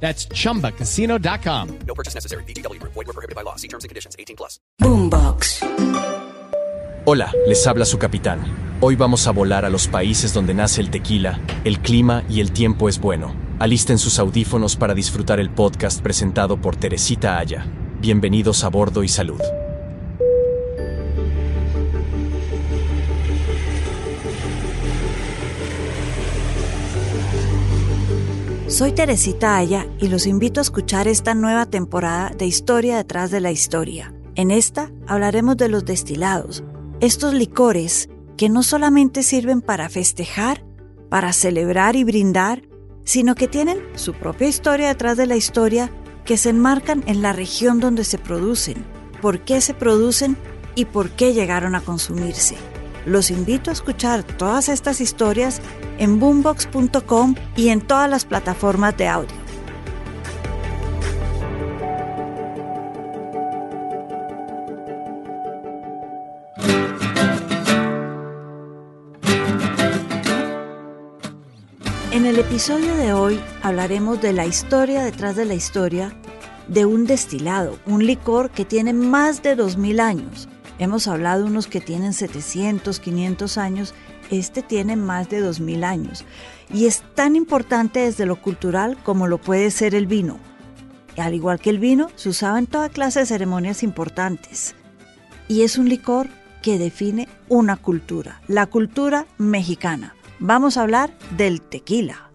That's chumbacasino.com. No purchase necessary. BGW. Void were prohibited by law. See terms and conditions. 18 plus. Boombox. Hola, les habla su capitán. Hoy vamos a volar a los países donde nace el tequila, el clima y el tiempo es bueno. Alisten sus audífonos para disfrutar el podcast presentado por Teresita Aya. Bienvenidos a bordo y salud. Soy Teresita Aya y los invito a escuchar esta nueva temporada de Historia detrás de la historia. En esta hablaremos de los destilados, estos licores que no solamente sirven para festejar, para celebrar y brindar, sino que tienen su propia historia detrás de la historia que se enmarcan en la región donde se producen, por qué se producen y por qué llegaron a consumirse. Los invito a escuchar todas estas historias en boombox.com y en todas las plataformas de audio. En el episodio de hoy hablaremos de la historia detrás de la historia de un destilado, un licor que tiene más de 2000 años. Hemos hablado de unos que tienen 700, 500 años, este tiene más de 2000 años y es tan importante desde lo cultural como lo puede ser el vino. Al igual que el vino, se usaba en toda clase de ceremonias importantes. Y es un licor que define una cultura, la cultura mexicana. Vamos a hablar del tequila.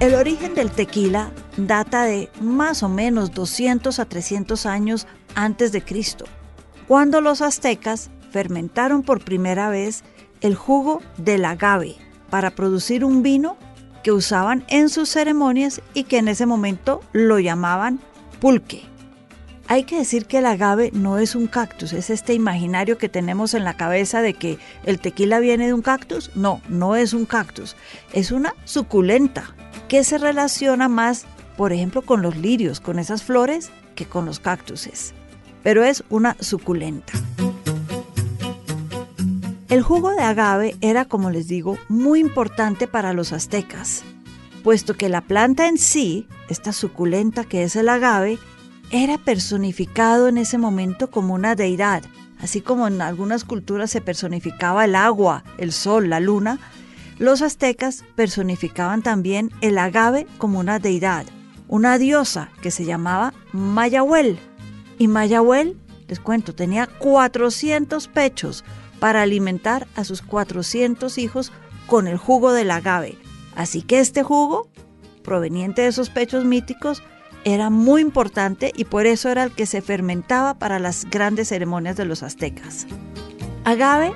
El origen del tequila data de más o menos 200 a 300 años antes de Cristo, cuando los aztecas fermentaron por primera vez el jugo del agave para producir un vino que usaban en sus ceremonias y que en ese momento lo llamaban pulque. Hay que decir que el agave no es un cactus, es este imaginario que tenemos en la cabeza de que el tequila viene de un cactus. No, no es un cactus, es una suculenta que se relaciona más, por ejemplo, con los lirios, con esas flores, que con los cactuses. Pero es una suculenta. El jugo de agave era, como les digo, muy importante para los aztecas, puesto que la planta en sí, esta suculenta que es el agave, era personificado en ese momento como una deidad, así como en algunas culturas se personificaba el agua, el sol, la luna, los aztecas personificaban también el agave como una deidad, una diosa que se llamaba Mayahuel. Y Mayahuel, les cuento, tenía 400 pechos, para alimentar a sus 400 hijos con el jugo del agave. Así que este jugo, proveniente de esos pechos míticos, era muy importante y por eso era el que se fermentaba para las grandes ceremonias de los aztecas. Agave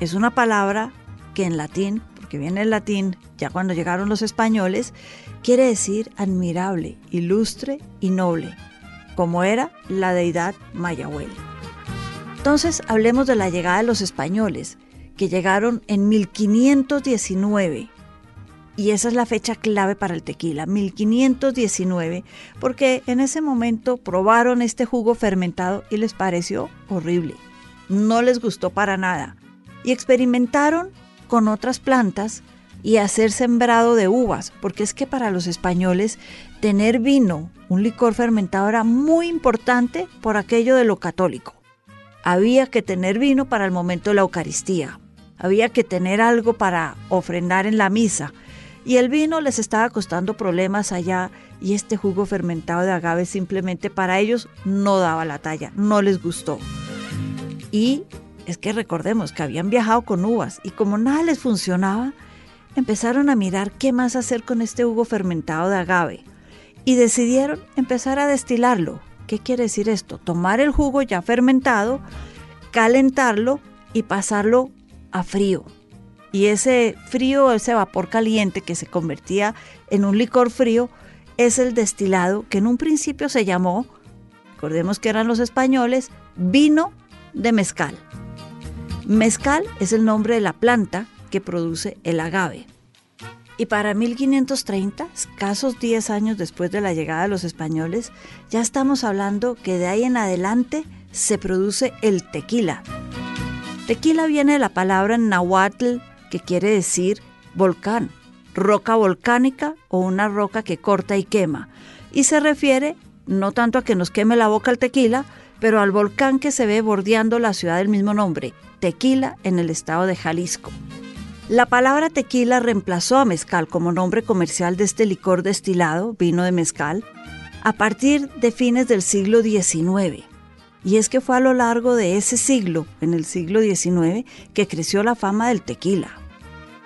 es una palabra que en latín, porque viene el latín ya cuando llegaron los españoles, quiere decir admirable, ilustre y noble, como era la deidad Mayahuel. Entonces hablemos de la llegada de los españoles, que llegaron en 1519. Y esa es la fecha clave para el tequila, 1519, porque en ese momento probaron este jugo fermentado y les pareció horrible. No les gustó para nada. Y experimentaron con otras plantas y hacer sembrado de uvas, porque es que para los españoles tener vino, un licor fermentado era muy importante por aquello de lo católico. Había que tener vino para el momento de la Eucaristía, había que tener algo para ofrendar en la misa, y el vino les estaba costando problemas allá y este jugo fermentado de agave simplemente para ellos no daba la talla, no les gustó. Y es que recordemos que habían viajado con uvas y como nada les funcionaba, empezaron a mirar qué más hacer con este jugo fermentado de agave y decidieron empezar a destilarlo ¿Qué quiere decir esto? Tomar el jugo ya fermentado, calentarlo y pasarlo a frío. Y ese frío, ese vapor caliente que se convertía en un licor frío, es el destilado que en un principio se llamó recordemos que eran los españoles, vino de mezcal. Mezcal es el nombre de la planta que produce el agave. Y para 1530, escasos 10 años después de la llegada de los españoles, ya estamos hablando que de ahí en adelante se produce el tequila. Tequila viene de la palabra nahuatl que quiere decir volcán, roca volcánica o una roca que corta y quema. Y se refiere no tanto a que nos queme la boca el tequila, pero al volcán que se ve bordeando la ciudad del mismo nombre, Tequila, en el estado de Jalisco. La palabra tequila reemplazó a mezcal como nombre comercial de este licor destilado, vino de mezcal, a partir de fines del siglo XIX. Y es que fue a lo largo de ese siglo, en el siglo XIX, que creció la fama del tequila.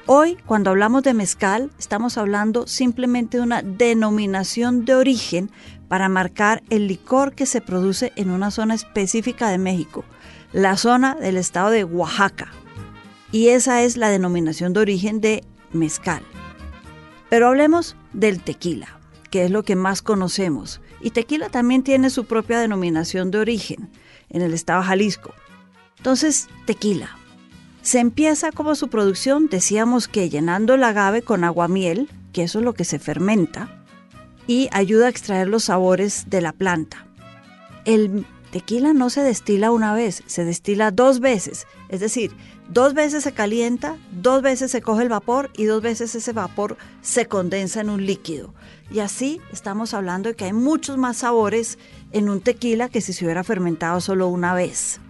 Hoy, cuando hablamos de mezcal, estamos hablando simplemente de una denominación de origen para marcar el licor que se produce en una zona específica de México, la zona del estado de Oaxaca. Y esa es la denominación de origen de mezcal. Pero hablemos del tequila, que es lo que más conocemos. Y tequila también tiene su propia denominación de origen en el estado Jalisco. Entonces, tequila. Se empieza como su producción, decíamos que llenando el agave con aguamiel, que eso es lo que se fermenta, y ayuda a extraer los sabores de la planta. El tequila no se destila una vez, se destila dos veces, es decir, dos veces se calienta, dos veces se coge el vapor y dos veces ese vapor se condensa en un líquido. Y así estamos hablando de que hay muchos más sabores en un tequila que si se hubiera fermentado solo una vez.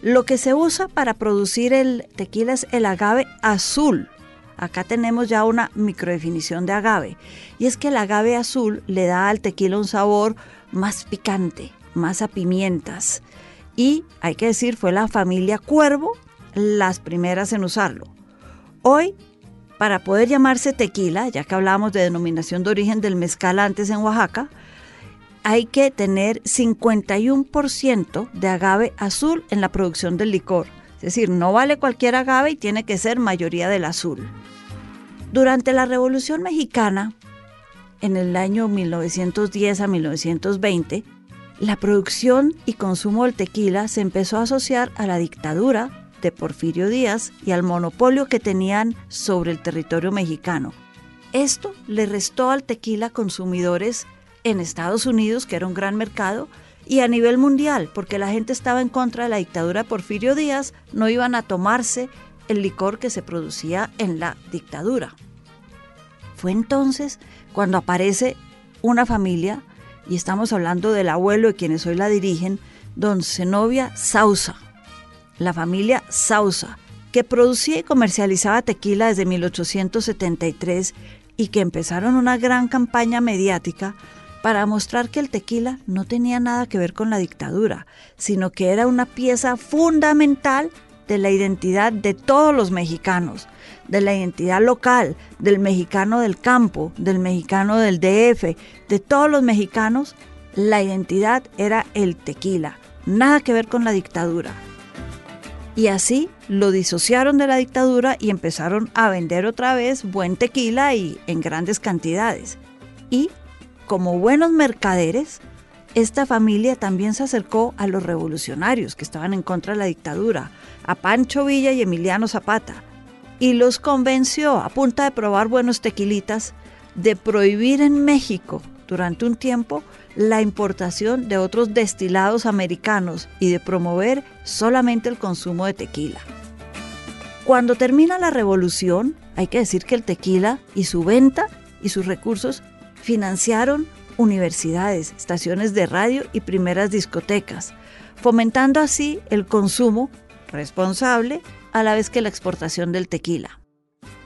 Lo que se usa para producir el tequila es el agave azul, Acá tenemos ya una microdefinición de agave. Y es que el agave azul le da al tequila un sabor más picante, más a pimientas. Y hay que decir, fue la familia Cuervo las primeras en usarlo. Hoy, para poder llamarse tequila, ya que hablábamos de denominación de origen del mezcal antes en Oaxaca, hay que tener 51% de agave azul en la producción del licor. Es decir, no vale cualquier agave y tiene que ser mayoría del azul. Durante la Revolución Mexicana, en el año 1910 a 1920, la producción y consumo del tequila se empezó a asociar a la dictadura de Porfirio Díaz y al monopolio que tenían sobre el territorio mexicano. Esto le restó al tequila consumidores en Estados Unidos, que era un gran mercado, y a nivel mundial, porque la gente estaba en contra de la dictadura de Porfirio Díaz, no iban a tomarse el licor que se producía en la dictadura. Fue entonces cuando aparece una familia, y estamos hablando del abuelo de quienes hoy la dirigen, don Zenobia Sausa, la familia Sausa, que producía y comercializaba tequila desde 1873 y que empezaron una gran campaña mediática para mostrar que el tequila no tenía nada que ver con la dictadura, sino que era una pieza fundamental de la identidad de todos los mexicanos, de la identidad local, del mexicano del campo, del mexicano del DF, de todos los mexicanos, la identidad era el tequila, nada que ver con la dictadura. Y así lo disociaron de la dictadura y empezaron a vender otra vez buen tequila y en grandes cantidades. Y como buenos mercaderes, esta familia también se acercó a los revolucionarios que estaban en contra de la dictadura, a Pancho Villa y Emiliano Zapata, y los convenció, a punta de probar buenos tequilitas, de prohibir en México durante un tiempo la importación de otros destilados americanos y de promover solamente el consumo de tequila. Cuando termina la revolución, hay que decir que el tequila y su venta y sus recursos financiaron universidades, estaciones de radio y primeras discotecas, fomentando así el consumo responsable a la vez que la exportación del tequila.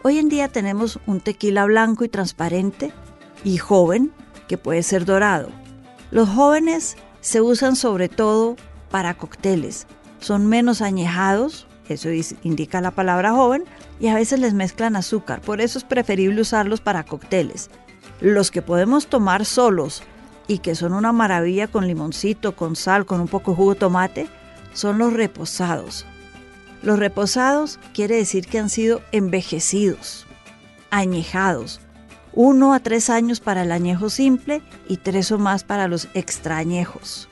Hoy en día tenemos un tequila blanco y transparente y joven que puede ser dorado. Los jóvenes se usan sobre todo para cócteles. Son menos añejados, eso indica la palabra joven, y a veces les mezclan azúcar. Por eso es preferible usarlos para cócteles. Los que podemos tomar solos y que son una maravilla con limoncito, con sal, con un poco de jugo de tomate, son los reposados. Los reposados quiere decir que han sido envejecidos, añejados, uno a tres años para el añejo simple y tres o más para los extrañejos.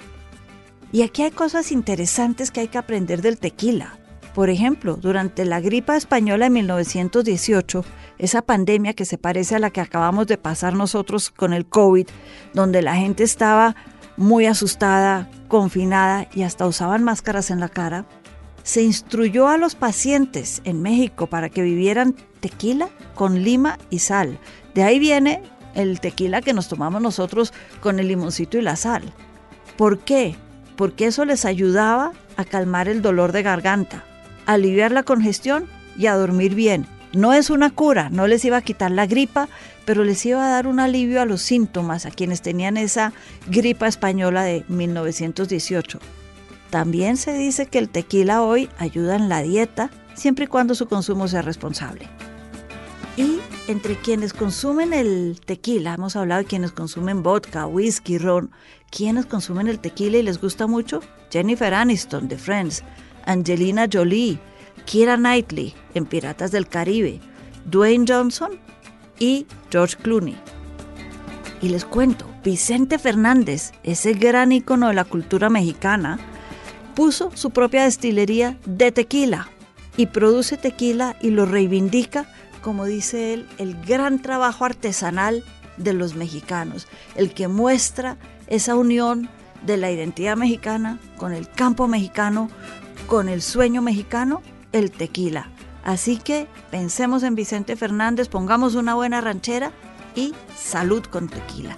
Y aquí hay cosas interesantes que hay que aprender del tequila. Por ejemplo, durante la gripa española de 1918, esa pandemia que se parece a la que acabamos de pasar nosotros con el COVID, donde la gente estaba muy asustada, confinada y hasta usaban máscaras en la cara, se instruyó a los pacientes en México para que vivieran tequila con lima y sal. De ahí viene el tequila que nos tomamos nosotros con el limoncito y la sal. ¿Por qué? Porque eso les ayudaba a calmar el dolor de garganta, aliviar la congestión y a dormir bien. No es una cura, no les iba a quitar la gripa, pero les iba a dar un alivio a los síntomas a quienes tenían esa gripa española de 1918. También se dice que el tequila hoy ayuda en la dieta, siempre y cuando su consumo sea responsable. Y entre quienes consumen el tequila, hemos hablado de quienes consumen vodka, whisky, ron, quienes consumen el tequila y les gusta mucho, Jennifer Aniston de Friends, Angelina Jolie, Kira Knightley en Piratas del Caribe, Dwayne Johnson y George Clooney. Y les cuento, Vicente Fernández, ese gran ícono de la cultura mexicana, puso su propia destilería de tequila y produce tequila y lo reivindica, como dice él, el gran trabajo artesanal de los mexicanos, el que muestra esa unión de la identidad mexicana con el campo mexicano, con el sueño mexicano, el tequila. Así que pensemos en Vicente Fernández, pongamos una buena ranchera y salud con tequila.